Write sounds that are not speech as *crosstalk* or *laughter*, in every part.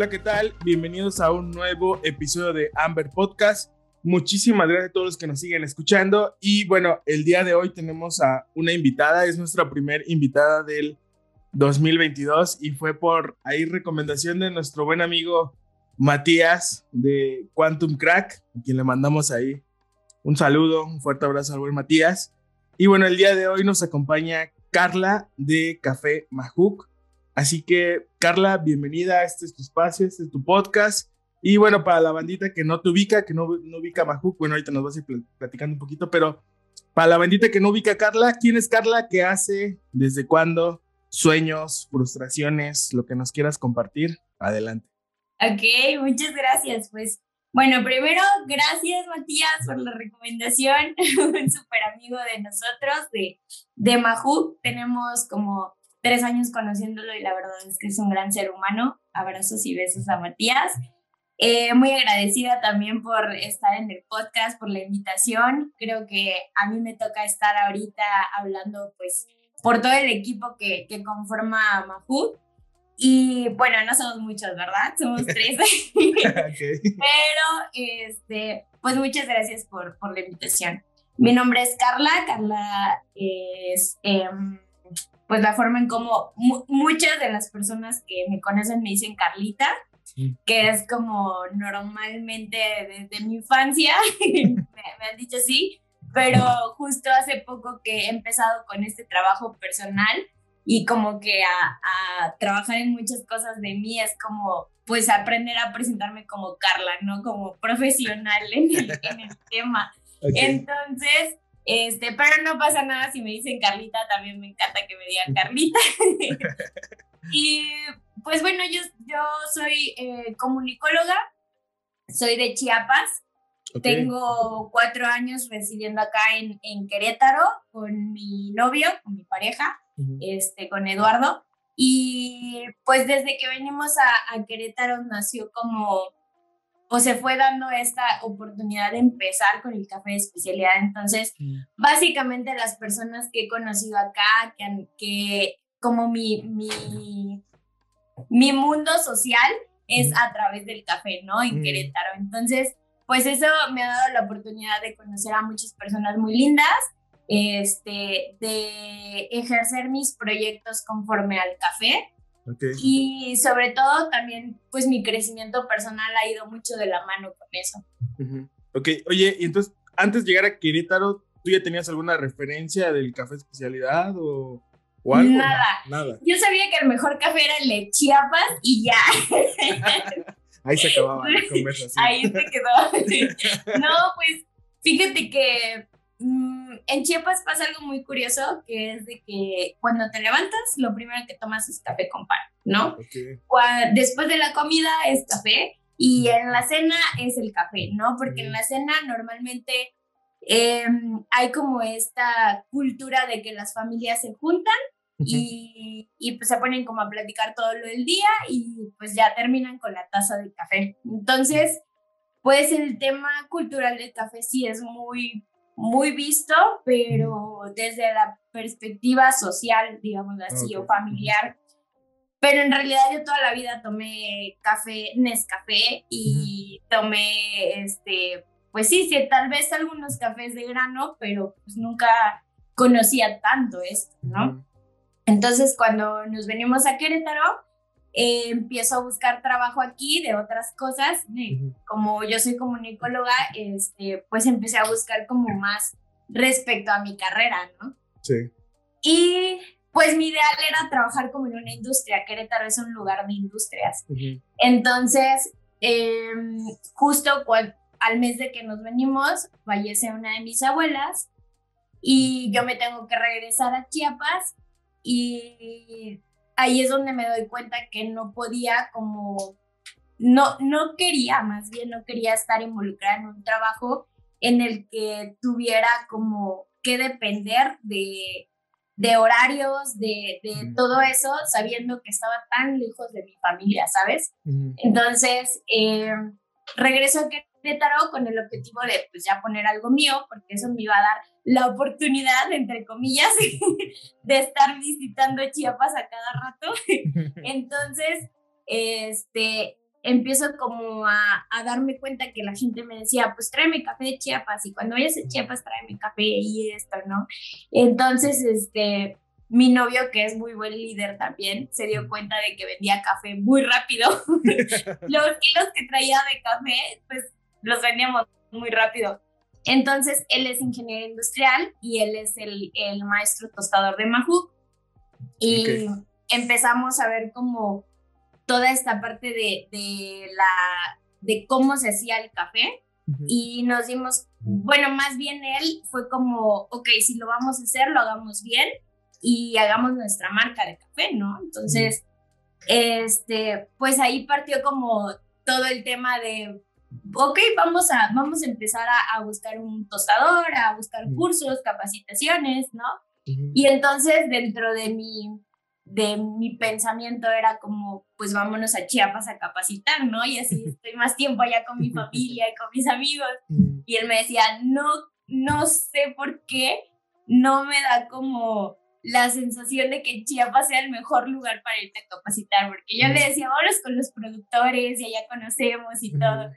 Hola, ¿qué tal? Bienvenidos a un nuevo episodio de Amber Podcast. Muchísimas gracias a todos los que nos siguen escuchando. Y bueno, el día de hoy tenemos a una invitada, es nuestra primera invitada del 2022 y fue por ahí recomendación de nuestro buen amigo Matías de Quantum Crack, a quien le mandamos ahí un saludo, un fuerte abrazo al buen Matías. Y bueno, el día de hoy nos acompaña Carla de Café Majuk. Así que, Carla, bienvenida. Este es tu espacio, este es tu podcast. Y bueno, para la bandita que no te ubica, que no, no ubica a Majuk, bueno, ahorita nos vas a ir platicando un poquito, pero para la bandita que no ubica a Carla, ¿quién es Carla? ¿Qué hace? ¿Desde cuándo? Sueños, frustraciones, lo que nos quieras compartir. Adelante. Ok, muchas gracias. Pues bueno, primero, gracias Matías por la recomendación. *laughs* Un súper amigo de nosotros, de, de Majuk. Tenemos como tres años conociéndolo y la verdad es que es un gran ser humano. Abrazos y besos a Matías. Eh, muy agradecida también por estar en el podcast, por la invitación. Creo que a mí me toca estar ahorita hablando pues por todo el equipo que, que conforma Mahu. Y bueno, no somos muchos, ¿verdad? Somos *laughs* tres. Pero, este, pues muchas gracias por, por la invitación. Mi nombre es Carla. Carla es... Em, pues la forma en cómo muchas de las personas que me conocen me dicen Carlita, que es como normalmente desde mi infancia, *laughs* me, han dicho así, pero justo hace poco que he empezado con este trabajo personal y como que a, trabajar en muchas cosas de mí es como pues aprender a presentarme como Carla, ¿no? Como profesional en el, en el *laughs* tema. Entonces, este, pero no pasa nada si me dicen Carlita, también me encanta que me digan Carlita. *laughs* y pues bueno, yo, yo soy eh, comunicóloga, soy de Chiapas, tengo cuatro años residiendo acá en, en, Querétaro con mi novio, con mi pareja, este, con Eduardo. Y pues desde que venimos a, a Querétaro nació como o se fue dando esta oportunidad de empezar con el café de especialidad. Entonces, mm. básicamente las personas que he conocido acá, que, que como mi, mi, mi mundo social es mm. a través del café, ¿no? En mm. Querétaro. Entonces, pues eso me ha dado la oportunidad de conocer a muchas personas muy lindas, este, de ejercer mis proyectos conforme al café y sobre todo también, pues mi crecimiento personal ha ido mucho de la mano con eso. Ok, oye, y entonces, antes de llegar a Querétaro, ¿tú ya tenías alguna referencia del café especialidad o, o algo? Nada. Nada. Yo sabía que el mejor café era el de Chiapas y ya. *laughs* Ahí se acababa la conversación. Ahí se quedó. *laughs* no, pues fíjate que en Chiapas pasa algo muy curioso, que es de que cuando te levantas, lo primero que tomas es café con pan, ¿no? Después de la comida es café y en la cena es el café, ¿no? Porque en la cena normalmente em, hay como esta cultura de que las familias se juntan y, y, pues se ponen como a platicar todo lo del día y pues ya terminan con la taza de café. Entonces, pues el tema cultural del café sí es muy muy visto, pero desde la perspectiva social, digamos así, o familiar. Pero en realidad yo toda la vida tomé café, Nescafé, y tomé, este, pues sí, sí, tal vez algunos cafés de grano, pero pues nunca conocía tanto esto, ¿no? Entonces cuando nos venimos a Querétaro, eh, empiezo a buscar trabajo aquí de otras cosas. Como yo soy comunicóloga, este, pues empecé a buscar como más respecto a mi carrera, ¿no? Sí. Y pues mi ideal era trabajar como en una industria. Querétaro es un lugar de industrias. Entonces, em, justo al mes de que nos venimos, fallece una de mis abuelas y yo me tengo que regresar a Chiapas y ahí es donde me doy cuenta que no podía como no, no quería, más bien no quería estar involucrada en un trabajo en el que tuviera como que depender de, de horarios, de, de todo eso, sabiendo que estaba tan lejos de mi familia, ¿sabes? Entonces, eh, regreso a Querétaro con el objetivo de pues ya poner algo mío, porque eso me iba a dar la oportunidad, entre comillas, *laughs* de estar visitando Chiapas a cada rato. *laughs* Entonces, este, empiezo como a, a, darme cuenta que la gente me decía, pues tráeme café de Chiapas y cuando vayas a Chiapas tráeme café y esto, ¿no? Entonces, este, mi novio, que es muy buen líder también, se dio cuenta de que vendía café muy rápido. *laughs* los kilos que traía de café, pues los vendíamos muy rápido. Entonces, él es ingeniero industrial y él es el, el maestro tostador de Mahu. Y empezamos a ver como toda esta parte de, de, la, de cómo se hacía el café y nos dimos, bueno, más bien él fue como, ok, si lo vamos a hacer, lo hagamos bien y hagamos nuestra marca de café, ¿no? Entonces, este, pues ahí partió como todo el tema de, ok, vamos a, vamos a empezar a, a buscar un tostador, a buscar cursos, capacitaciones, ¿no? Y entonces dentro de mi de mi pensamiento era como, pues vámonos a Chiapas a capacitar, ¿no? Y así *laughs* estoy más tiempo allá con mi familia y con mis amigos. Mm. Y él me decía, no, no sé por qué, no me da como la sensación de que Chiapas sea el mejor lugar para irte a capacitar, porque yo le mm. decía, ahora con los productores y allá conocemos y todo.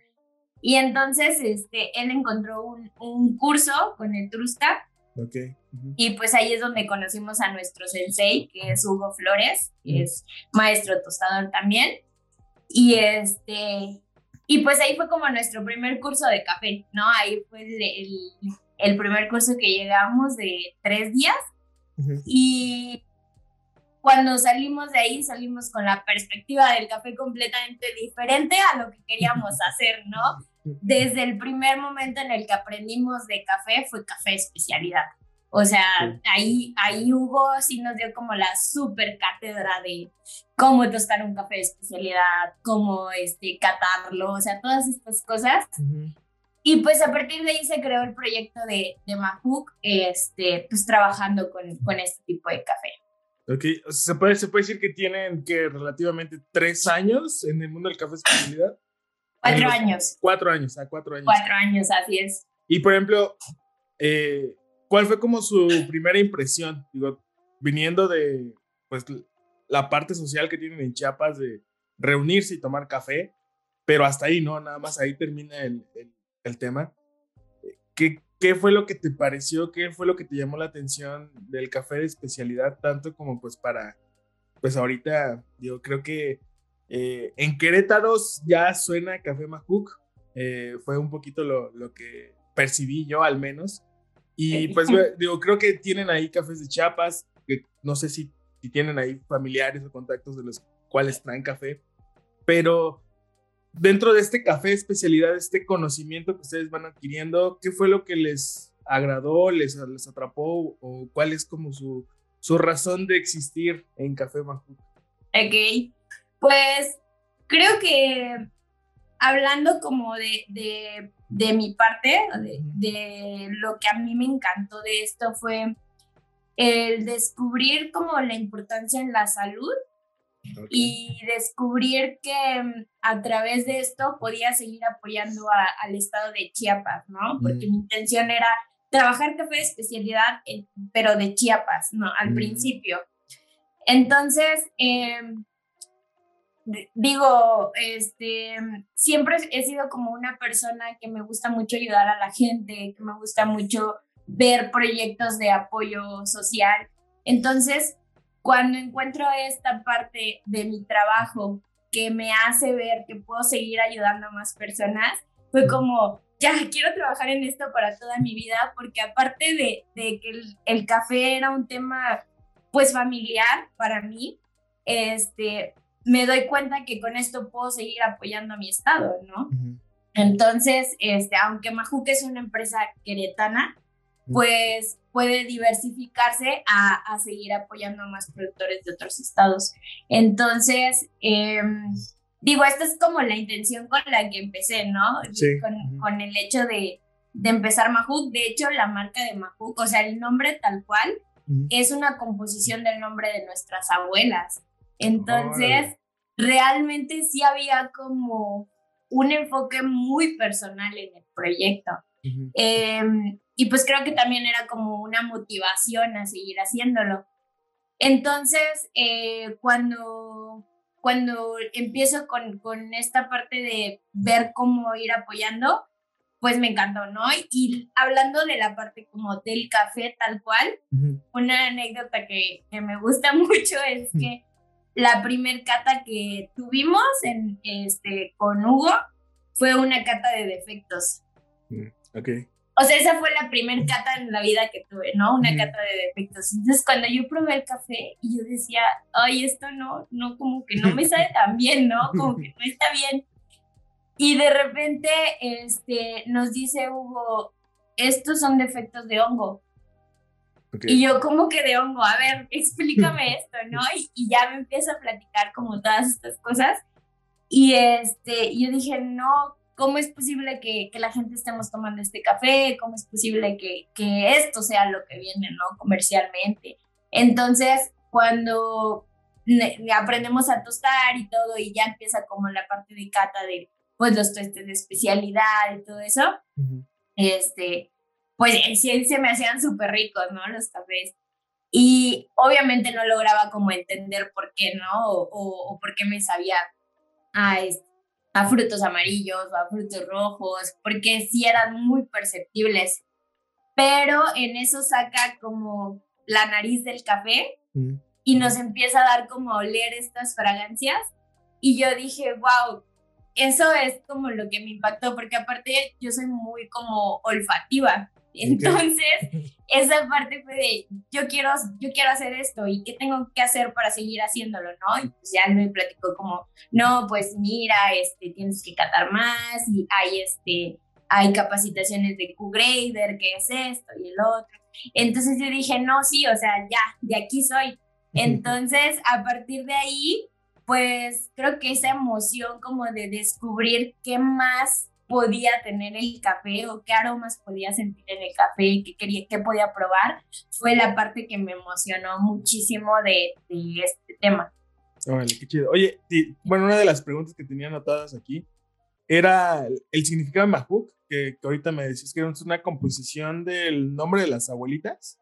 Y entonces, este, él encontró un, un curso con el Trusta Okay. Y pues ahí es donde conocimos a nuestro sensei, que es Hugo Flores, que es maestro tostador también. Y este, y pues ahí fue como nuestro primer curso de café, ¿no? Ahí fue el, el, primer curso que llegamos de tres días. Y cuando salimos de ahí, salimos con la perspectiva del café completamente diferente a lo que queríamos *laughs* hacer, ¿no? Desde el primer momento en el que aprendimos de café fue café especialidad. O sea, ahí, ahí Hugo sí nos dio como la super cátedra de cómo tostar un café de especialidad, cómo este, catarlo, o sea, todas estas cosas. Y pues a partir de ahí se creó el proyecto de, de Mahook, este, pues trabajando con, con este tipo de café. Ok, ¿Se, puede, se puede decir que tienen que relativamente tres años en el mundo del café de especialidad. Cuatro años. Cuatro años, a cuatro años. Cuatro años, así es. Y por ejemplo, eh, ¿cuál fue como su primera impresión? Digo, viniendo de pues la parte social que tienen en Chiapas de reunirse y tomar café, pero hasta ahí, ¿no? Nada más ahí termina el, el, tema. ¿Qué, ¿Qué fue lo que te pareció? ¿Qué fue lo que te llamó la atención del café de especialidad? Tanto como pues para, pues ahorita, digo, creo que eh, en Querétaro ya suena Café Macuc, eh, fue un poquito lo, lo, que percibí yo al menos. Y pues *laughs* digo, creo que tienen ahí cafés de Chiapas, que no sé si, si tienen ahí familiares o contactos de los cuales traen café, pero dentro de este café especialidad, este conocimiento que ustedes van adquiriendo, ¿qué fue lo que les agradó, les, les atrapó o cuál es como su, su razón de existir en Café Macuc? Ok, pues creo que hablando como de, de, mi parte, de, lo que a mí me encantó de esto fue el descubrir como la importancia en la salud y descubrir que mm, a través de esto podía seguir apoyando al estado de Chiapas, ¿no? Porque mi intención era trabajar café de especialidad, pero de Chiapas, ¿no? Al principio. Entonces, eh, digo, este, siempre he sido como una persona que me gusta mucho ayudar a la gente, que me gusta mucho ver proyectos de apoyo social. Entonces, cuando encuentro esta parte de mi trabajo que me hace ver que puedo seguir ayudando a más personas, fue como, ya quiero trabajar en esto para toda mi vida, porque aparte de, de que el, el, café era un tema pues familiar para mí, este, me doy cuenta que con esto puedo seguir apoyando a mi estado, ¿no? Entonces, este, aunque Majuca es una empresa queretana, pues puede diversificarse a, a, seguir apoyando a más productores de otros estados. Entonces, em, digo, esta es como la intención con la que empecé, ¿no? Sí. Con, con el hecho de, de empezar Mahook. De hecho, la marca de Mahook, o sea, el nombre tal cual, es una composición del nombre de nuestras abuelas. Entonces, realmente sí había como un enfoque muy personal en el proyecto. Em, y pues creo que también era como una motivación a seguir haciéndolo. Entonces, eh, cuando, cuando empiezo con, con esta parte de ver cómo ir apoyando, pues me encantó, ¿no? Y hablando de la parte como del café tal cual, una anécdota que, que, me gusta *laughs* mucho es que la primer cata que tuvimos en, este, con Hugo fue una cata de defectos. Mm, ok. O sea, esa fue la primer cata en la vida que tuve, ¿no? Una cata de defectos. Entonces, cuando yo probé el café y yo decía, ay, esto no, no, como que no me sale tan bien, ¿no? Como que no está bien. Y de repente este, nos dice Hugo, estos son defectos de hongo. Y yo como que de hongo, a ver, explícame *laughs* esto, ¿no? Y, ya me empieza a platicar como todas estas cosas. Y este, yo dije, no, ¿cómo es posible que, que, la gente estemos tomando este café? ¿Cómo es posible que, que esto sea lo que viene, ¿no? Comercialmente. Entonces, cuando aprendemos a tostar y todo, y ya empieza como la parte de cata de pues los tuestes de especialidad y todo eso, este, pues sí se me hacían súper ricos, ¿no? Los cafés. Y obviamente no lograba como entender por qué, ¿no? O, o, por qué me sabía a, a frutos amarillos o a frutos rojos, porque sí eran muy perceptibles. Pero en eso saca como la nariz del café y nos empieza a dar como oler estas fragancias. Y yo dije, wow, eso es como lo que me impactó, porque aparte yo soy muy como olfativa. Entonces, *laughs* esa parte fue de, yo quiero, yo quiero hacer esto y qué tengo que hacer para seguir haciéndolo, ¿no? Y pues ya me platicó como, no, pues mira, este, tienes que catar más y hay, este, hay capacitaciones de Q-Grader, que es esto y el otro. Entonces yo dije, no, sí, o sea, ya, de aquí soy. *laughs* Entonces, a partir de ahí, pues creo que esa emoción como de descubrir qué más podía tener el café o qué aromas podía sentir en el café, qué quería, qué podía probar, fue la parte que me emocionó muchísimo de, este tema. Órale, qué chido. Oye, bueno, una de las preguntas que tenía anotadas aquí era el significado de Mahook, que, ahorita me decís que es una composición del nombre de las abuelitas.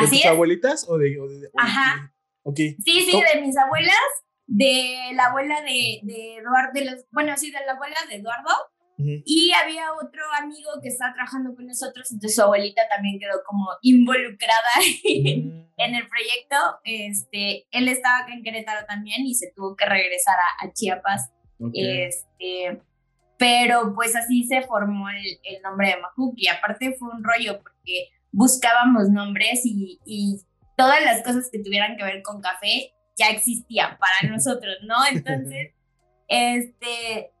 ¿De tus abuelitas o de, Ajá. Ok. Sí, sí, de mis abuelas de la abuela de, de Eduardo, de los, bueno, sí, de la abuela de Eduardo. Y había otro amigo que estaba trabajando con nosotros, entonces su abuelita también quedó como involucrada *laughs* mm. en el proyecto. Este, él estaba acá en Querétaro también y se tuvo que regresar a, Chiapas. Este, pero pues así se formó el, el nombre de Mahook y aparte fue un rollo porque buscábamos nombres y, y todas las cosas que tuvieran que ver con café ya existían para *laughs* nosotros, ¿no? Entonces, *laughs* este,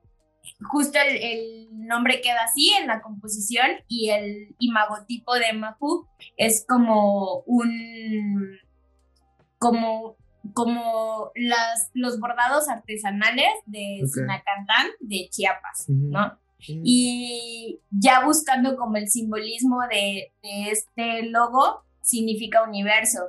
justo el, nombre queda así en la composición y el imagotipo de Mahu es como un, como, como las, los bordados artesanales de Sinacantán de Chiapas, ¿no? Y ya buscando como el simbolismo de, de este logo, significa universo.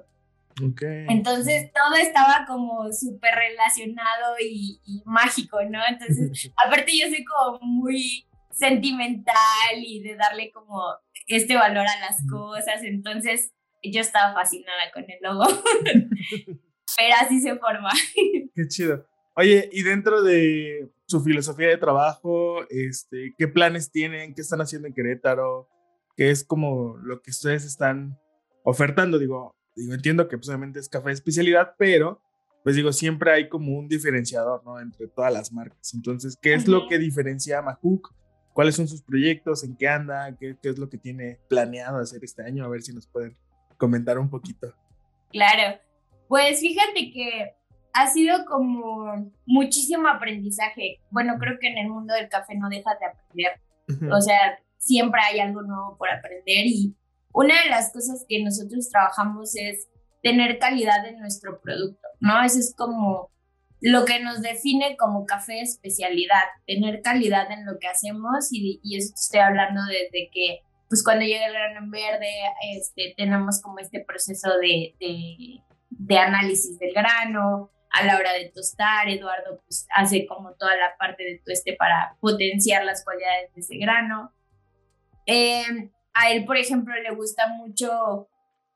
Entonces todo estaba como súper relacionado y, mágico, ¿no? Entonces, *laughs* aparte yo soy como muy sentimental y de darle como este valor a las cosas, entonces yo estaba fascinada con el logo, *laughs* pero así se forma. *laughs* Qué chido. Oye, y dentro de su filosofía de trabajo, este, ¿qué planes tienen? ¿Qué están haciendo en Querétaro? ¿Qué es como lo que ustedes están ofertando? Digo, Digo, entiendo que pues, es café de especialidad, pero pues digo, siempre hay como un diferenciador, ¿no? Entre todas las marcas. Entonces, ¿qué es lo que diferencia a Mahook? ¿Cuáles son sus proyectos? ¿En qué anda? ¿Qué, ¿Qué, es lo que tiene planeado hacer este año? A ver si nos pueden comentar un poquito. Claro. Pues fíjate que ha sido como muchísimo aprendizaje. Bueno, creo que en el mundo del café no dejas de aprender. O sea, siempre hay algo nuevo por aprender y una de las cosas que nosotros trabajamos es tener calidad en nuestro producto, ¿no? Eso es como lo que nos define como café especialidad, tener calidad en lo que hacemos y, y eso estoy hablando desde que pues cuando llega el grano en verde, este, tenemos como este proceso de, de, de, análisis del grano, a la hora de tostar, Eduardo pues hace como toda la parte de tueste para potenciar las cualidades de ese grano. Eh, a él, por ejemplo, le gusta mucho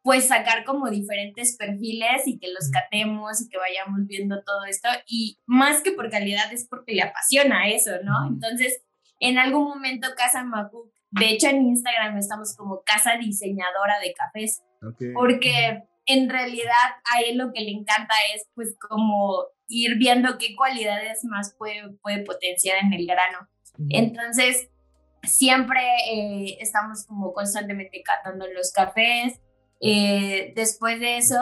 pues sacar como diferentes perfiles y que los catemos y que vayamos viendo todo esto. Y más que por calidad es porque le apasiona eso, ¿no? Entonces, en algún momento Casa Macu, de hecho en Instagram estamos como Casa Diseñadora de Cafés, porque en realidad a él lo que le encanta es pues como ir viendo qué cualidades más puede, puede potenciar en el grano. Entonces, siempre eh, estamos como constantemente catando los cafés, eh, después de eso,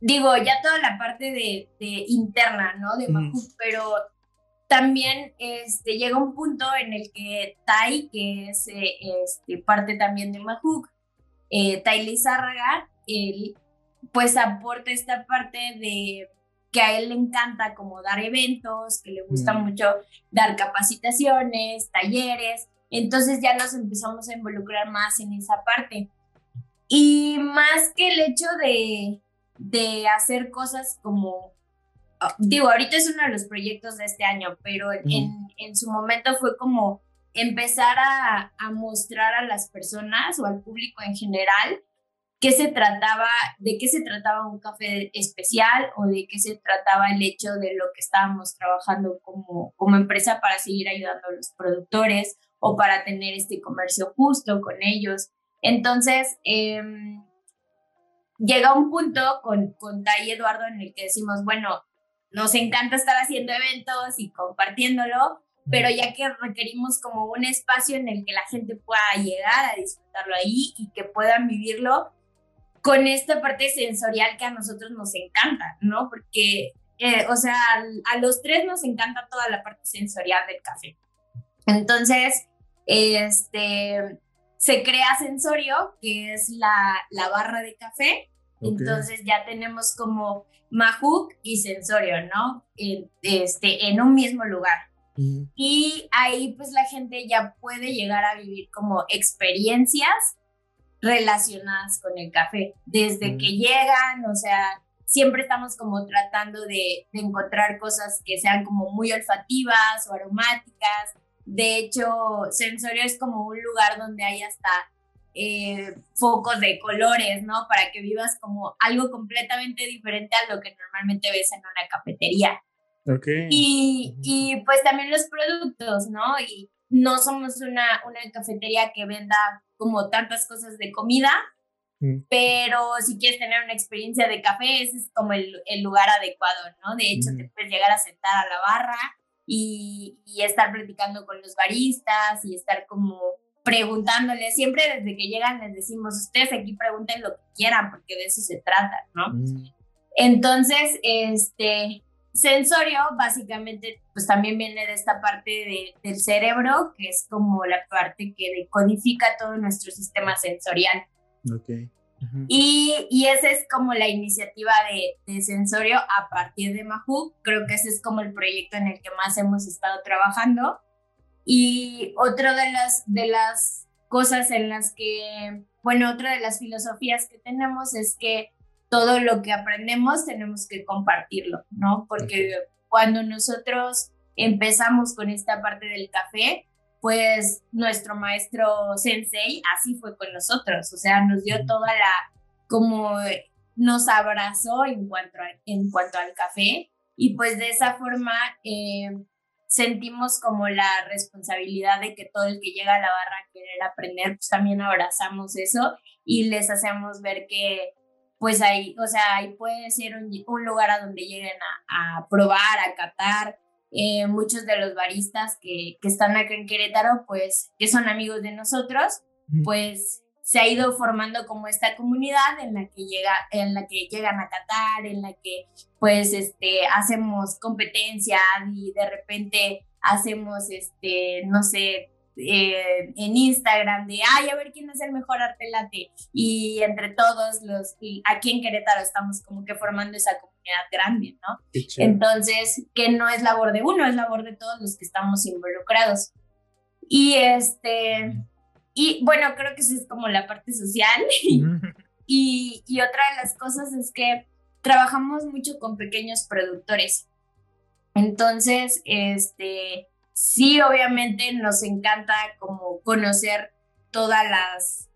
digo, ya toda la parte de, interna, ¿no? De Majuk, pero también este, llega un punto en el que Tai, que es eh, este, parte también de Majuk, eh, Tai Lizárraga, él pues aporta esta parte de que a él le encanta como dar eventos, que le gusta mucho dar capacitaciones, talleres, entonces ya nos empezamos a involucrar más en esa parte. Y más que el hecho de, de hacer cosas como, ah, digo, ahorita es uno de los proyectos de este año, pero en, en, su momento fue como empezar a, a, mostrar a las personas o al público en general qué se trataba, de qué se trataba un café especial o de qué se trataba el hecho de lo que estábamos trabajando como, como empresa para seguir ayudando a los productores o para tener este comercio justo con ellos. Entonces, em, llega un punto con, con Tai Eduardo en el que decimos, bueno, nos encanta estar haciendo eventos y compartiéndolo, pero ya que requerimos como un espacio en el que la gente pueda llegar a disfrutarlo ahí y que puedan vivirlo con esta parte sensorial que a nosotros nos encanta, ¿no? Porque, eh, o sea, a los tres nos encanta toda la parte sensorial del café. Entonces, este, se crea Sensorio, que es la, la barra de café. Entonces ya tenemos como Mahook y Sensorio, ¿no? En, este, en un mismo lugar. Y ahí pues la gente ya puede llegar a vivir como experiencias relacionadas con el café. Desde que llegan, o sea, siempre estamos como tratando de, de encontrar cosas que sean como muy olfativas o aromáticas de hecho, Sensorio es como un lugar donde hay hasta eh, focos de colores, ¿no? Para que vivas como algo completamente diferente a lo que normalmente ves en una cafetería. Okay. Y, y pues también los productos, ¿no? Y no somos una, una cafetería que venda como tantas cosas de comida, mm. pero si quieres tener una experiencia de café, ese es como el, el lugar adecuado, ¿no? De hecho, mm. te puedes llegar a sentar a la barra y, estar platicando con los baristas y estar como preguntándoles, siempre desde que llegan les decimos, ustedes aquí pregunten lo que quieran porque de eso se trata, ¿no? Mm. Entonces, este, sensorio básicamente pues también viene de esta parte del cerebro, que es como la parte que decodifica todo nuestro sistema sensorial. Okay y, y, esa es como la iniciativa de, de, Sensorio a partir de Mahu. Creo que ese es como el proyecto en el que más hemos estado trabajando. Y otra de las, de las cosas en las que, bueno, otra de las filosofías que tenemos es que todo lo que aprendemos tenemos que compartirlo, ¿no? Porque cuando nosotros empezamos con esta parte del café, pues nuestro maestro sensei así fue con nosotros, o sea, nos dio toda la, como nos abrazó en cuanto, en cuanto al café y pues de esa forma eh, sentimos como la responsabilidad de que todo el que llega a la barra a querer aprender, pues también abrazamos eso y les hacemos ver que pues ahí, o sea, ahí puede ser un, un lugar a donde lleguen a, a probar, a catar, eh, muchos de los baristas que, que, están acá en Querétaro, pues que son amigos de nosotros, pues se ha ido formando como esta comunidad en la que llega, en la que llegan a Qatar, en la que pues este hacemos competencias y de repente hacemos este no sé eh, en Instagram de, ay, a ver quién es el mejor arte late. Y entre todos los, aquí en Querétaro estamos como que formando esa comunidad grande, ¿no? Entonces, que no es labor de uno, es labor de todos los que estamos involucrados. Y este, y bueno, creo que esa es como la parte social. *laughs* y, y otra de las cosas es que trabajamos mucho con pequeños productores. Entonces, este, sí, obviamente nos encanta como conocer todas las,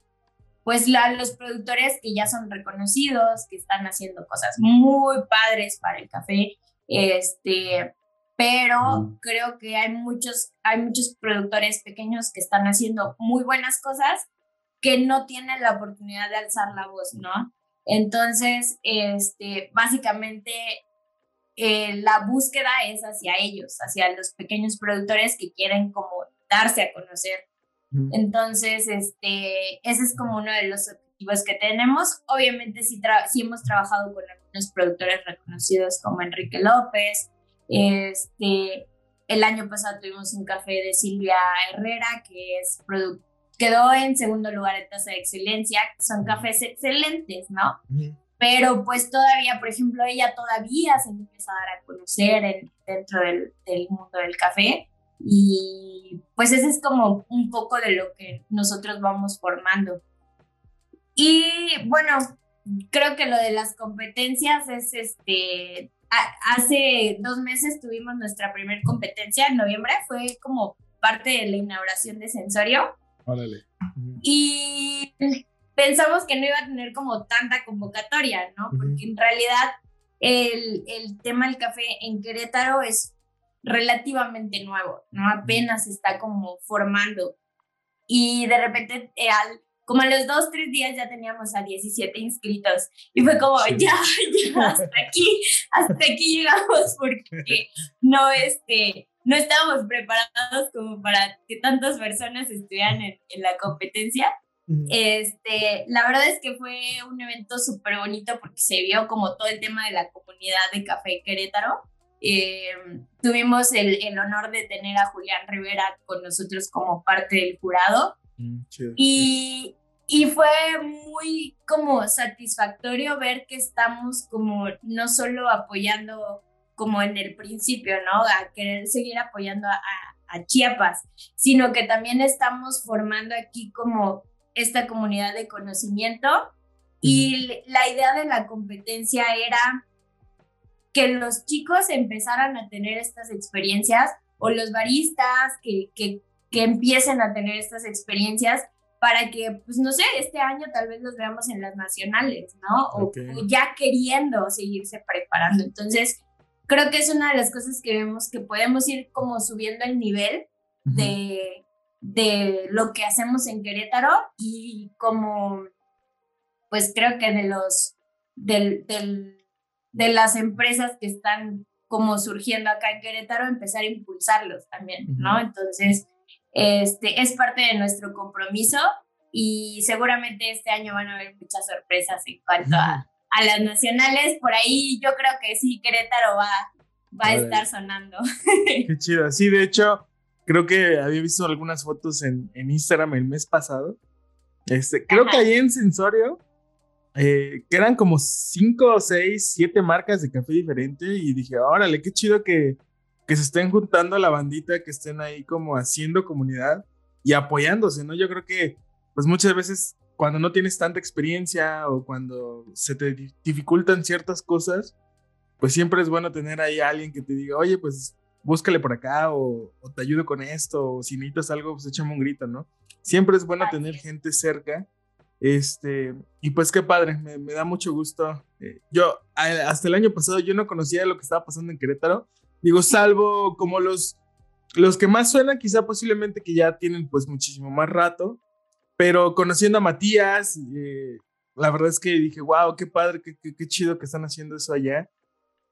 pues los productores que ya son reconocidos, que están haciendo cosas muy padres para el café, este, pero creo que hay muchos, hay muchos productores pequeños que están haciendo muy buenas cosas que no tienen la oportunidad de alzar la voz, ¿no? Entonces, este, básicamente eh, la búsqueda es hacia ellos, hacia los pequeños productores que quieren como darse a conocer. Entonces, este, ese es como uno de los objetivos que tenemos. Obviamente sí, sí hemos trabajado con algunos productores reconocidos como Enrique López. Este, el año pasado tuvimos un café de Silvia Herrera, que es quedó en segundo lugar en tasa de excelencia. Son cafés excelentes, ¿no? Pero pues todavía, por ejemplo, ella todavía se empieza a dar a conocer dentro del, mundo del café y pues ese es como un poco de lo que nosotros vamos formando. Y bueno, creo que lo de las competencias es este, hace dos meses tuvimos nuestra primera competencia en noviembre, fue como parte de la inauguración de Sensorio. Órale. Y pensamos que no iba a tener como tanta convocatoria, ¿no? Porque en realidad el, el, tema del café en Querétaro es relativamente nuevo, ¿no? Apenas está como formando. Y de repente, eh, al, como a los dos, tres días ya teníamos a 17 inscritos. Y fue como, ya, ya, hasta aquí, hasta aquí llegamos porque no, este, no estábamos preparados como para que tantas personas estuvieran en, en la competencia. Este, la verdad es que fue un evento súper bonito porque se vio como todo el tema de la comunidad de Café Querétaro. Eh, tuvimos el, el, honor de tener a Julián Rivera con nosotros como parte del jurado. Mm, y, y fue muy como satisfactorio ver que estamos como no solo apoyando como en el principio, ¿no? A querer seguir apoyando a, a Chiapas, sino que también estamos formando aquí como esta comunidad de conocimiento y la idea de la competencia era que los chicos empezaran a tener estas experiencias o los baristas que, que, que empiecen a tener estas experiencias para que, pues no sé, este año tal vez los veamos en las nacionales, ¿no? O, ya queriendo seguirse preparando. Entonces, creo que es una de las cosas que vemos que podemos ir como subiendo el nivel de, de lo que hacemos en Querétaro y como, pues creo que de los, del, de las empresas que están como surgiendo acá en Querétaro, empezar a impulsarlos también, ¿no? Entonces, este es parte de nuestro compromiso y seguramente este año van a haber muchas sorpresas en cuanto a, a las nacionales. Por ahí yo creo que sí, Querétaro va, va a estar sonando. Qué chido. Sí, de hecho, creo que había visto algunas fotos en, en Instagram el mes pasado. Este, creo que ahí en Sensorio, eh, que eran como 5, 6, 7 marcas de café diferente y dije, órale, qué chido que, que se estén juntando la bandita, que estén ahí como haciendo comunidad y apoyándose, ¿no? Yo creo que pues muchas veces cuando no tienes tanta experiencia o cuando se te dificultan ciertas cosas, pues siempre es bueno tener ahí a alguien que te diga, oye, pues búscale por acá o, te ayudo con esto, o si necesitas algo, pues échame un grito, ¿no? Siempre es bueno tener gente cerca. Este, y pues qué padre, me, da mucho gusto. Eh, yo, hasta el año pasado, yo no conocía lo que estaba pasando en Querétaro. Digo, salvo como los, los que más suenan, quizá posiblemente que ya tienen pues muchísimo más rato. Pero conociendo a Matías, eh, la verdad es que dije, wow, qué padre, qué, qué, qué chido que están haciendo eso allá.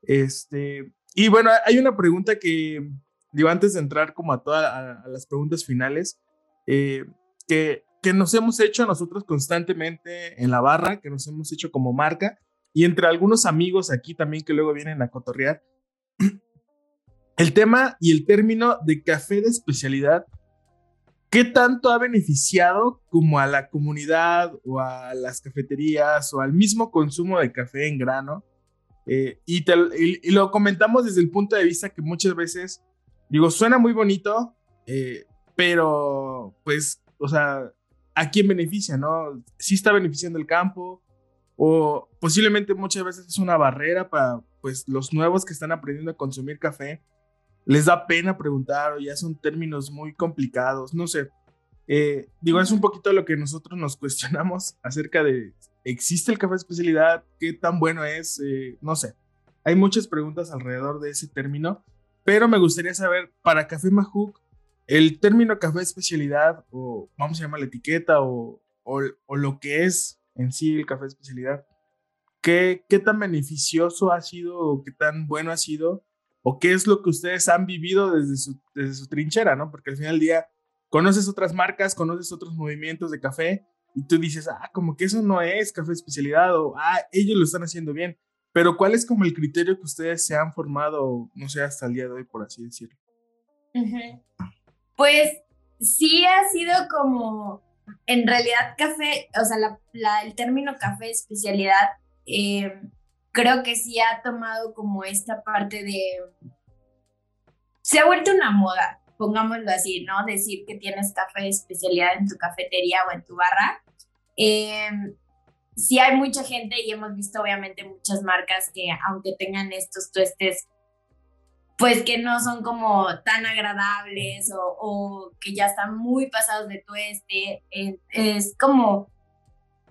Este, y bueno, hay una pregunta que, digo, antes de entrar como a todas las preguntas finales, eh, que, que nos hemos hecho nosotros constantemente en la barra, que nos hemos hecho como marca, y entre algunos amigos aquí también que luego vienen a cotorrear. *clears throat* El tema y el término de café de especialidad, ¿qué tanto ha beneficiado como a la comunidad o a las cafeterías o al mismo consumo de café en grano? Eh, y, y, lo comentamos desde el punto de vista que muchas veces, digo, suena muy bonito, eh, pero pues, o sea, ¿a quién beneficia, no? Si está beneficiando el campo o posiblemente muchas veces es una barrera para pues los nuevos que están aprendiendo a consumir café les da pena preguntar o ya son términos muy complicados, no sé. Eh, digo, es un poquito lo que nosotros nos *laughs* cuestionamos acerca de, ¿existe el café especialidad? ¿Qué tan bueno es? Eh, no sé. Hay muchas preguntas alrededor de ese término, pero me gustaría saber, para Café Majuk, el término café especialidad, o vamos a llamar la etiqueta, o, o, lo que es en sí el café especialidad, ¿qué, ¿qué tan beneficioso ha sido o qué tan bueno ha sido o qué es lo que ustedes han vivido desde su, desde su trinchera, ¿no? Porque al final del día conoces otras marcas, conoces otros movimientos de café y tú dices, ah, como que eso no es café especialidad o, ah, ellos lo están haciendo bien. Pero ¿cuál es como el criterio que ustedes se han formado, no sé, hasta el día de hoy, por así decirlo? Pues sí ha sido como, en realidad café, o sea, la, el término café especialidad eh, creo que sí ha tomado como esta parte de... Se ha vuelto una moda, pongámoslo así, ¿no? Decir que tienes café especialidad en tu cafetería o en tu barra. Eh, sí hay mucha gente y hemos visto obviamente muchas marcas que aunque tengan estos tuestes, pues que no son como tan agradables o, o que ya están muy pasados de tueste. Eh, es como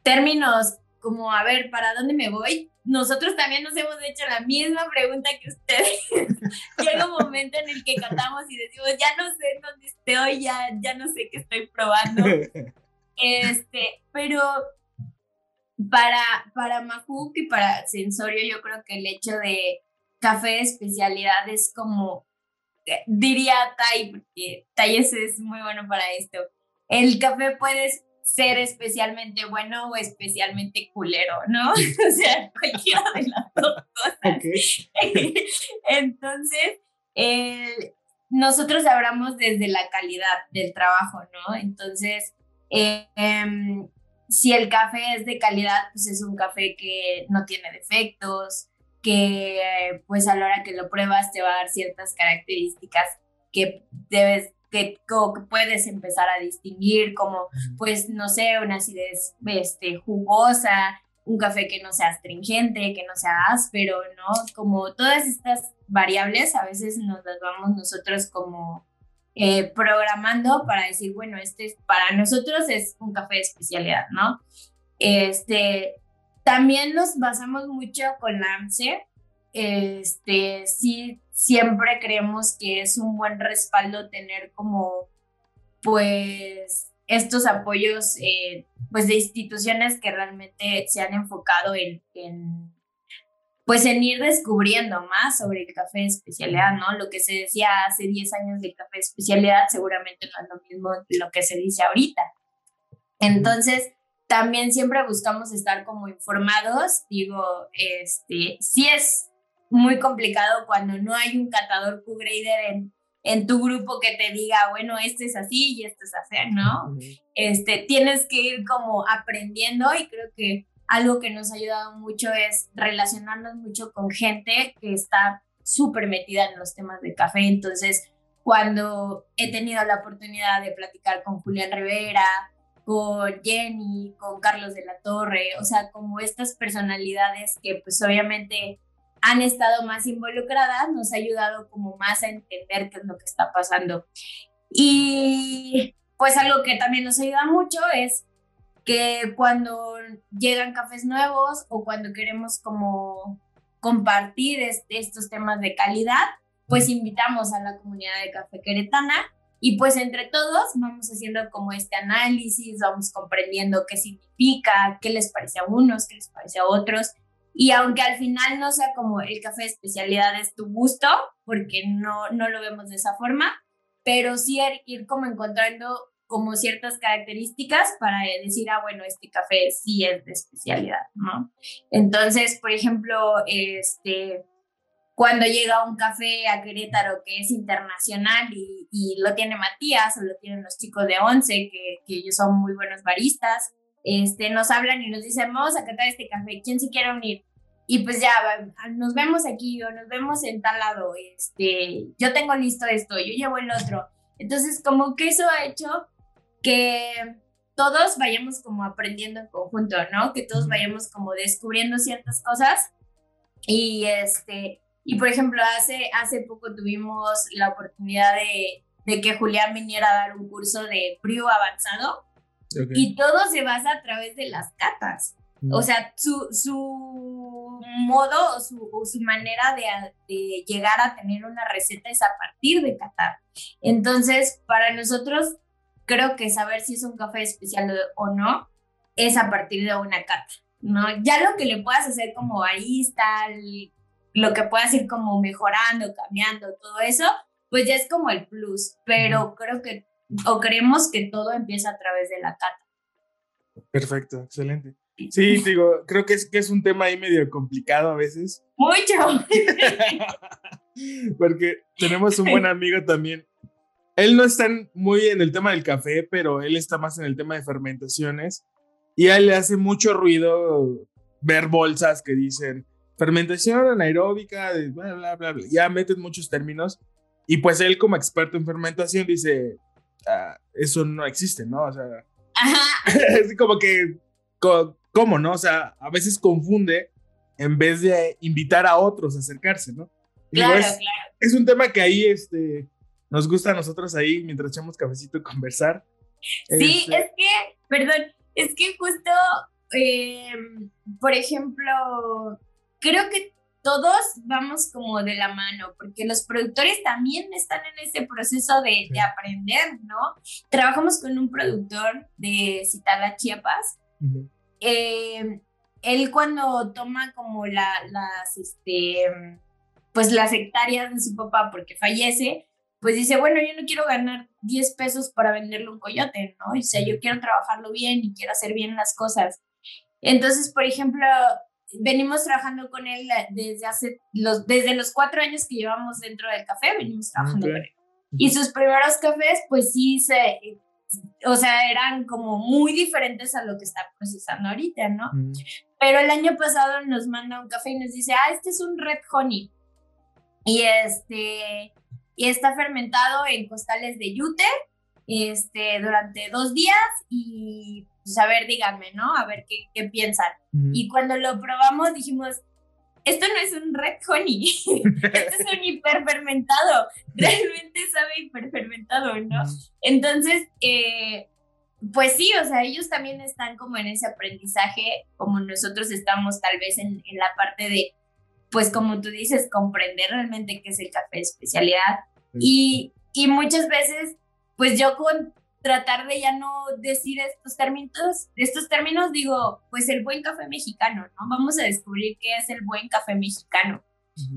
términos como, a ver, ¿para dónde me voy? nosotros también nos hemos hecho la misma pregunta que ustedes. *laughs* Llega un momento en el que cantamos y decimos, ya no sé dónde estoy, ya, ya no sé qué estoy probando. *laughs* Este, pero para, para Majuk y para Sensorio, yo creo que el hecho de café de especialidad es como, eh, diría Tai, porque Tai es muy bueno para esto. El café puedes ser especialmente bueno o especialmente culero, ¿no? *laughs* o sea, cualquiera de las dos cosas. *laughs* Entonces, nosotros hablamos desde la calidad del trabajo, ¿no? Entonces, em, si el café es de calidad, pues es un café que no tiene defectos, que pues a la hora que lo pruebas te va a dar ciertas características que debes que, puedes empezar a distinguir, como, pues, no sé, una acidez este, jugosa, un café que no sea astringente, que no sea áspero, ¿no? Como todas estas variables a veces nos las vamos nosotros como eh, programando para decir, bueno, este para nosotros es un café de especialidad, ¿no? Este, también nos basamos mucho con la AMSE, este, sí siempre creemos que es un buen respaldo tener como, pues, estos apoyos, eh, pues, de instituciones que realmente se han enfocado en, pues, en ir descubriendo más sobre el café de especialidad, ¿no? Lo que se decía hace 10 años del café de especialidad seguramente no es lo mismo lo que se dice ahorita. Entonces, también siempre buscamos estar como informados, digo, este, sí es muy complicado cuando no hay un catador Q-Grader en, en tu grupo que te diga, bueno, este es así y este es así, ¿no? Este, tienes que ir como aprendiendo y creo que algo que nos ha ayudado mucho es relacionarnos mucho con gente que está súper metida en los temas de café. Entonces, cuando he tenido la oportunidad de platicar con Julián Rivera, con Jenny, con Carlos de la Torre, o sea, como estas personalidades que pues obviamente han estado más involucradas, nos ha ayudado como más a entender qué es lo que está pasando. Y pues algo que también nos ayuda mucho es que cuando llegan cafés nuevos o cuando queremos como compartir estos temas de calidad, pues invitamos a la comunidad de café queretana y pues entre todos vamos haciendo como este análisis, vamos comprendiendo qué significa, qué les parece a unos, qué les parece a otros. Y aunque al final no sea como el café de especialidad es tu gusto, porque no, no lo vemos de esa forma, pero sí ir como encontrando como ciertas características para decir, ah, bueno, este café sí es de especialidad, ¿no? Entonces, por ejemplo, este, cuando llega un café a Querétaro que es internacional y, y lo tiene Matías o lo tienen los chicos de Once, que, que ellos son muy buenos baristas, este, nos hablan y nos dicen, vamos a catar este café, ¿quién se quiere unir? Y pues ya, nos vemos aquí o nos vemos en tal lado, este, yo tengo listo esto, yo llevo el otro. Entonces, como que eso ha hecho que todos vayamos como aprendiendo en conjunto, ¿no? Que todos vayamos como descubriendo ciertas cosas. Y este, y por ejemplo, hace, hace poco tuvimos la oportunidad de, de que Julián viniera a dar un curso de frío avanzado. Y todo se basa a través de las catas. O sea, su, su modo o su, su manera de, de, llegar a tener una receta es a partir de catar. Entonces, para nosotros, creo que saber si es un café especial o no es a partir de una cata, ¿no? Ya lo que le puedas hacer como ahí está, lo que puedas ir como mejorando, cambiando, todo eso, pues ya es como el plus, pero creo que, o creemos que todo empieza a través de la cata. Perfecto, excelente. Sí, digo, creo que es, que es un tema ahí medio complicado a veces. Mucho. *laughs* Porque tenemos un buen *laughs* amigo también. Él no está muy en el tema del café, pero él está más en el tema de fermentaciones. Y a él le hace mucho ruido ver bolsas que dicen fermentación anaeróbica, bla, bla, bla, bla. Ya meten muchos términos. Y pues él como experto en fermentación dice, ah, eso no existe, ¿no? O sea, *laughs* es como que, ¿cómo, no? O sea, a veces confunde en vez de invitar a otros a acercarse, ¿no? Claro, es, claro. Es un tema que ahí este, nos gusta a nosotros ahí, mientras echamos cafecito, conversar. Sí, este es que, perdón, es que justo, em, por ejemplo, creo que todos vamos como de la mano, porque los productores también están en ese proceso de, de aprender, ¿no? Trabajamos con un productor de Citala, Chiapas. Eh, él cuando toma como la, las, este, pues las hectáreas de su papá porque fallece, pues dice, bueno, yo no quiero ganar 10 pesos para venderle un coyote, ¿no? O sea, yo quiero trabajarlo bien y quiero hacer bien las cosas. Entonces, por ejemplo, venimos trabajando con él desde hace los, desde los cuatro años que llevamos dentro del café, venimos trabajando con él. Y sus primeros cafés, pues sí, se, o sea, eran como muy diferentes a lo que está procesando ahorita, ¿no? Pero el año pasado nos manda un café y nos dice, ah, este es un Red Honey. Y este, y está fermentado en costales de yute, este, durante dos días y pues a ver, díganme, ¿no? A ver qué, qué piensan. Y cuando lo probamos dijimos, esto no es un red honey, *laughs* esto es un hiperfermentado, *laughs* realmente sabe hiperfermentado, ¿no? Entonces, eh, pues sí, o sea, ellos también están como en ese aprendizaje, como nosotros estamos tal vez en, en la parte de, pues como tú dices, comprender realmente qué es el café de especialidad. Y, y muchas veces, pues yo con tratar de ya no decir estos términos, estos términos digo, pues el buen café mexicano, ¿no? Vamos a descubrir qué es el buen café mexicano.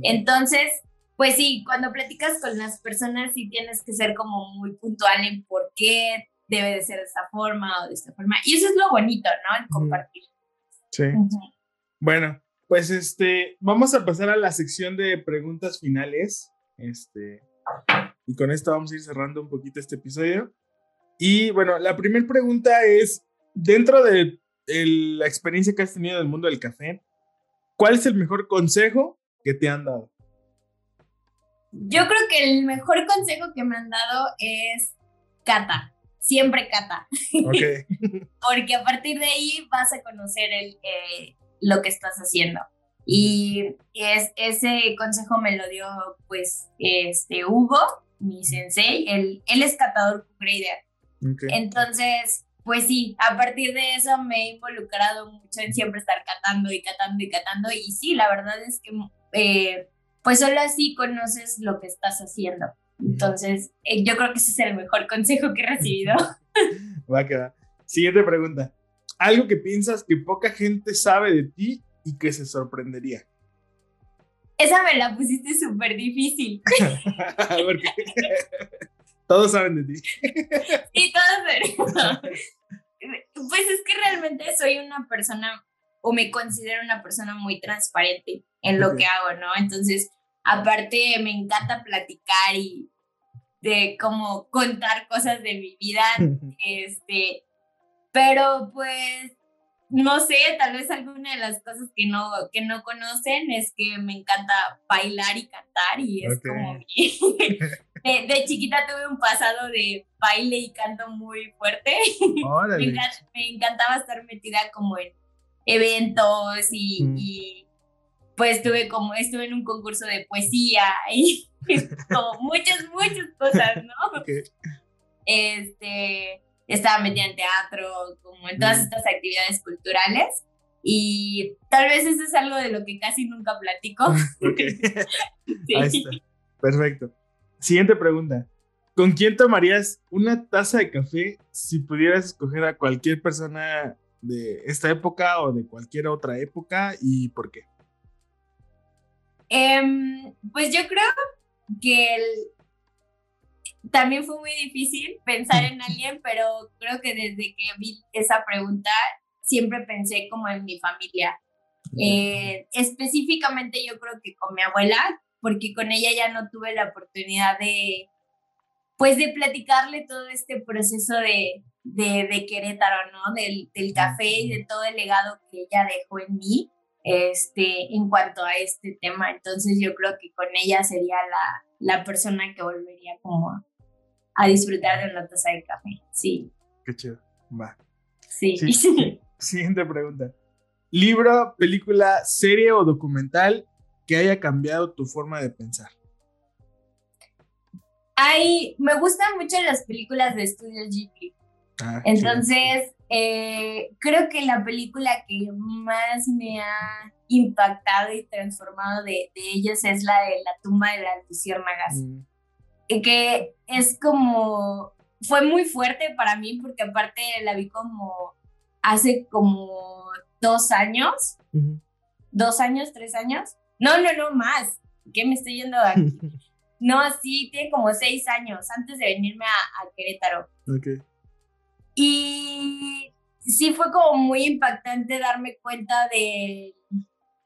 Entonces, pues sí, cuando platicas con las personas sí tienes que ser como muy puntual en por qué debe de ser de esta forma o de esta forma. Y eso es lo bonito, ¿no? El compartir. Sí. Bueno, pues este, vamos a pasar a la sección de preguntas finales. Este, y con esto vamos a ir cerrando un poquito este episodio. Y bueno, la primera pregunta es, dentro de la experiencia que has tenido en el mundo del café, ¿cuál es el mejor consejo que te han dado? Yo creo que el mejor consejo que me han dado es cata, siempre cata. Okay. *laughs* Porque a partir de ahí vas a conocer el, eh, lo que estás haciendo. Y es, ese consejo me lo dio pues este Hugo, mi sensei, él, él es catador grader. Entonces, pues sí, a partir de eso me he involucrado mucho en siempre estar catando y catando y catando. Y sí, la verdad es que, eh, pues solo así conoces lo que estás haciendo. Entonces, eh, yo creo que ese es el mejor consejo que he recibido. *laughs* Va a quedar. Siguiente pregunta. Algo que piensas que poca gente sabe de ti y que se sorprendería. Esa me la pusiste súper difícil. *laughs* Todos saben de ti. Sí, todos saben. Pues es que realmente soy una persona, o me considero una persona muy transparente en lo que hago, ¿no? Entonces, Aparte, me encanta platicar y de cómo contar cosas de mi vida. *laughs* este, pero pues no sé, tal vez alguna de las cosas que no, que no conocen es que me encanta bailar y cantar y es como mi... *laughs* de, chiquita tuve un pasado de baile y canto muy fuerte. *laughs* me, encantaba estar metida como en eventos y, mm. y, pues tuve como, estuve en un concurso de poesía *laughs* y como muchas, muchas cosas, ¿no? Este estaba metida en teatro, como en todas mm. estas actividades culturales. Y tal vez eso es algo de lo que casi nunca platico. *laughs* *laughs* Ahí está. Perfecto. Siguiente pregunta. ¿Con quién tomarías una taza de café si pudieras escoger a cualquier persona de esta época o de cualquier otra época y por qué? Em, pues yo creo que el, también fue muy difícil pensar en alguien, pero creo que desde que vi esa pregunta siempre pensé como en mi familia. Eh, específicamente yo creo que con mi abuela, porque con ella ya no tuve la oportunidad de, pues de platicarle todo este proceso de, de, de Querétaro, ¿no? Del, del, café y de todo el legado que ella dejó en mí este, en cuanto a este tema. Entonces yo creo que con ella sería la, la persona que volvería como a disfrutar de una taza de café. Sí. Qué chido. Va. *laughs* Sí. Siguiente pregunta. ¿Libro, película, serie o documental que haya cambiado tu forma de pensar? Hay, me gustan mucho las películas de estudios Ghibli. Ah, Entonces, eh, creo que la película que más me ha impactado y transformado de, de ellas es la de La tumba de las luciérnagas. Mm que es como, fue muy fuerte para mí porque aparte la vi como hace como dos años, dos años, tres años. No, no, no, más. ¿Qué me estoy yendo aquí? *laughs* no, sí, tiene como seis años antes de venirme a, Querétaro. Ok. Y sí fue como muy impactante darme cuenta de,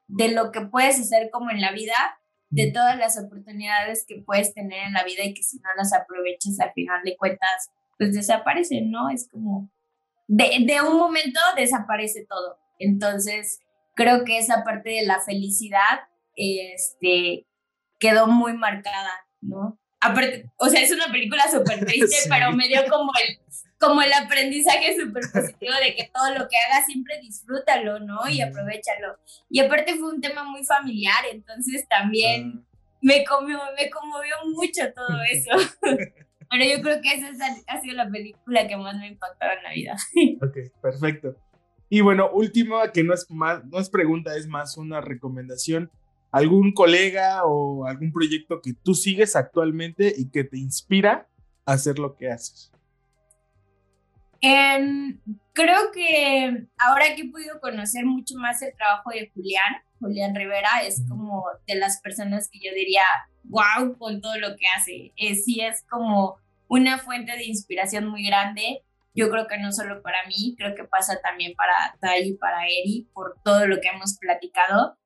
de lo que puedes hacer como en la vida de todas las oportunidades que puedes tener en la vida y que si no las aprovechas al final de cuentas, pues desaparecen, ¿no? Es como, de, de un momento desaparece todo. Entonces, creo que esa parte de la felicidad, este, quedó muy marcada, ¿no? Aparte, o sea, es una película súper *laughs* triste, pero me dio como el, como el aprendizaje súper positivo de que todo lo que hagas siempre disfrútalo, ¿no? Y aprovechalo. Y aparte fue un tema muy familiar, entonces también ah. me, conmovió, me conmovió mucho todo eso. *laughs* Pero yo creo que esa ha sido la película que más me ha impactado en la vida. *laughs* Ok, perfecto. Y bueno, último, que no es, más, no es pregunta, es más una recomendación. ¿Algún colega o algún proyecto que tú sigues actualmente y que te inspira a hacer lo que haces? creo que ahora que he podido conocer mucho más el trabajo de Julián, Julián Rivera es como de las personas que yo diría, wow, con todo lo que hace. sí es como una fuente de inspiración muy grande. Yo creo que no solo para mí, creo que pasa también para Tai y para Eri, por todo lo que hemos platicado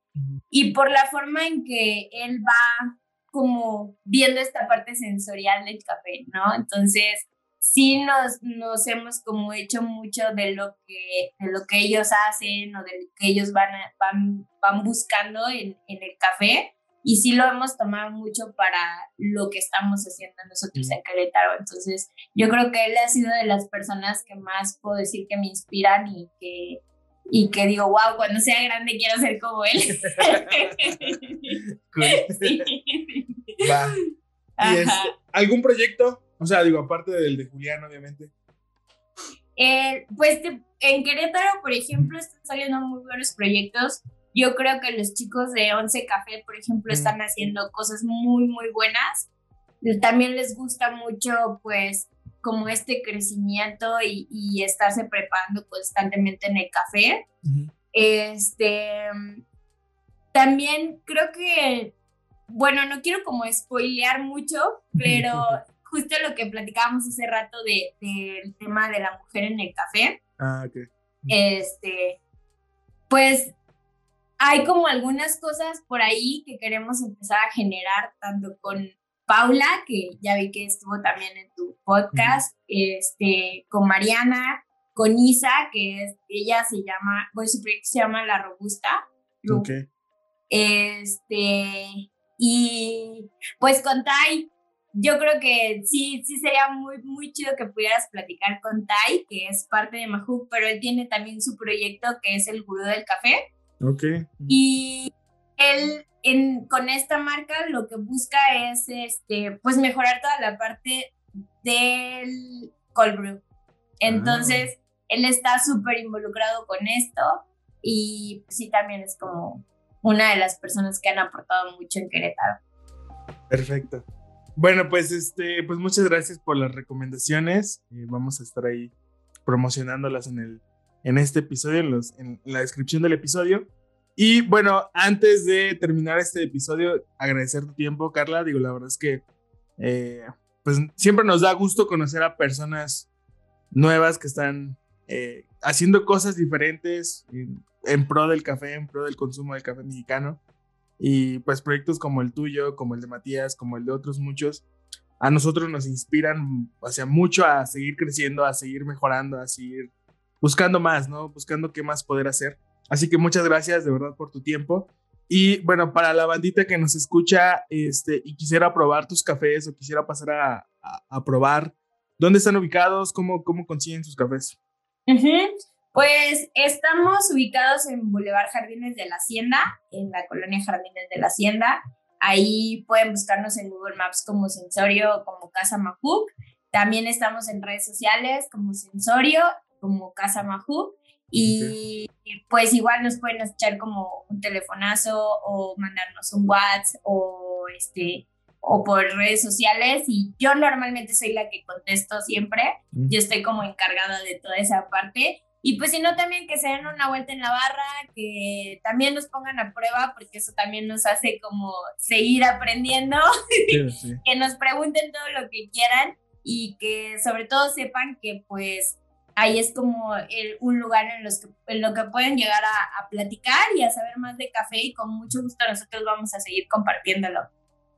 y por la forma en que él va como viendo esta parte sensorial del café, ¿no? Entonces, sí nos, nos hemos como hecho mucho de lo que, de lo que ellos hacen o de lo que ellos van, van, van buscando en, en, el café y sí lo hemos tomado mucho para lo que estamos haciendo nosotros en Querétaro. Entonces, yo creo que él ha sido de las personas que más puedo decir que me inspiran y que, y que digo, wow, cuando sea grande quiero ser como él. *laughs* *laughs* sí. Va. ¿Y este, algún proyecto o sea, digo, aparte del de Julián, obviamente. Eh, pues en Querétaro, por ejemplo, están saliendo muy buenos proyectos. Yo creo que los chicos de Once Café, por ejemplo, están haciendo cosas muy, muy buenas. También les gusta mucho, pues, como este crecimiento y, y estarse preparando constantemente en el café. Este, también creo que, bueno, no quiero como spoilear mucho, *laughs* pero justo lo que platicábamos hace rato del tema de la mujer en el café. Ah, ok. Este, pues hay como algunas cosas por ahí que queremos empezar a generar, tanto con Paula, que ya vi que estuvo también en tu podcast, este, con Mariana, con Isa, que es, ella se llama, pues su proyecto se llama La Robusta. Ok. Este, y pues con Tai, yo creo que sí, sí sería muy, muy chido que pudieras platicar con Tai, que es parte de Mahook, pero él tiene también su proyecto que es el Gurú del Café. Ok. Y él en, con esta marca lo que busca es este, pues mejorar toda la parte del cold brew. Entonces, él está súper involucrado con esto y sí también es como una de las personas que han aportado mucho en Querétaro. Perfecto. Bueno, pues este, pues muchas gracias por las recomendaciones. Eh, vamos a estar ahí promocionándolas en el en este episodio, en, los, en la descripción del episodio. Y bueno, antes de terminar este episodio, agradecer tu tiempo, Carla. Digo, la verdad es que eh, pues siempre nos da gusto conocer a personas nuevas que están eh, haciendo cosas diferentes en, pro del café, en pro del consumo del café mexicano. Y pues proyectos como el tuyo, como el de Matías, como el de otros muchos, a nosotros nos inspiran, sea, mucho a seguir creciendo, a seguir mejorando, a seguir buscando más, ¿no? Buscando qué más poder hacer. Así que muchas gracias de verdad por tu tiempo. Y bueno, para la bandita que nos escucha este, y quisiera probar tus cafés o quisiera pasar a, a, probar, ¿dónde están ubicados? ¿Cómo, cómo consiguen sus cafés? Pues estamos ubicados en Boulevard Jardines de la Hacienda, en la colonia Jardines de la Hacienda. Ahí pueden buscarnos en Google Maps como Sensorio como Casa Majuk. También estamos en redes sociales como Sensorio como Casa Majú. Y pues igual nos pueden echar como un telefonazo o mandarnos un WhatsApp o este o por redes sociales. Y yo normalmente soy la que contesto siempre, yo estoy como encargada de toda esa parte. Y pues si no también que se den una vuelta en la barra, que también nos pongan a prueba porque eso también nos hace como seguir aprendiendo, *laughs* que nos pregunten todo lo que quieran y que sobre todo sepan que pues ahí es como el, un lugar en, los que, en lo que pueden llegar a, a, platicar y a saber más de café y con mucho gusto nosotros vamos a seguir compartiéndolo.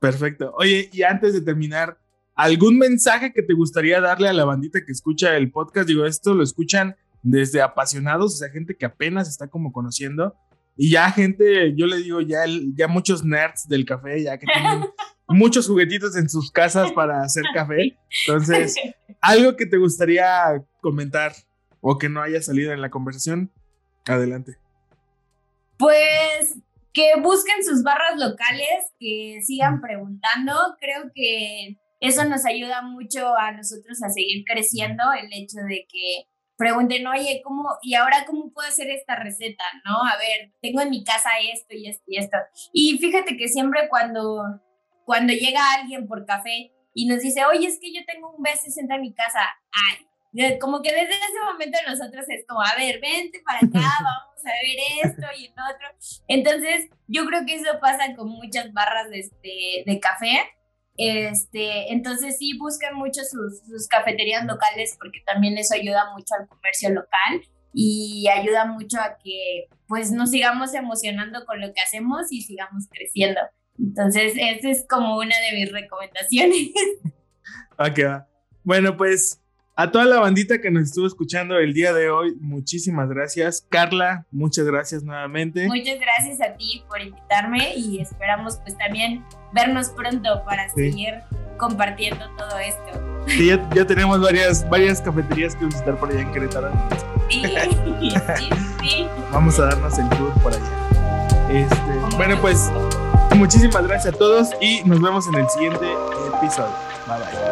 Perfecto. Oye, y antes de terminar, ¿algún mensaje que te gustaría darle a la bandita que escucha el podcast? Digo, esto lo escuchan desde apasionados, o sea, gente que apenas está como conociendo. Y ya gente, yo le digo, ya, ya muchos nerds del café, ya que *laughs* tienen muchos juguetitos en sus casas para hacer *laughs* café. Entonces, *laughs* algo que te gustaría comentar o que no haya salido en la conversación, adelante. Pues que busquen sus barras locales, que sigan preguntando. Creo que eso nos ayuda mucho a nosotros a seguir creciendo, el hecho de que pregunten, oye, ¿cómo, y ahora cómo puedo hacer esta receta? ¿No? A ver, tengo en mi casa esto y esto y esto. Y fíjate que siempre cuando cuando llega alguien por café y nos dice, oye, es que yo tengo un B60 en mi casa, ay, como que desde ese momento nosotros es como, a ver, vente para acá, *laughs* vamos a ver esto y el otro. Entonces, yo creo que eso pasa con muchas barras de, este, de café. Este, entonces sí, busquen mucho sus, sus cafeterías locales porque también eso ayuda mucho al comercio local y ayuda mucho a que pues nos sigamos emocionando con lo que hacemos y sigamos creciendo. Entonces, esa es como una de mis recomendaciones. *laughs* Ok, va. Bueno, pues a toda la bandita que nos estuvo escuchando el día de hoy, muchísimas gracias. Carla, muchas gracias nuevamente. Muchas gracias a ti por invitarme y esperamos pues también vernos pronto para seguir compartiendo todo esto. Sí, ya, tenemos varias, varias cafeterías que visitar por allá en Querétaro. Sí, *laughs* sí, sí. Vamos a darnos el tour por allá. Este, bueno, pues Muchísimas gracias a todos y nos vemos en el siguiente episodio. Bye bye.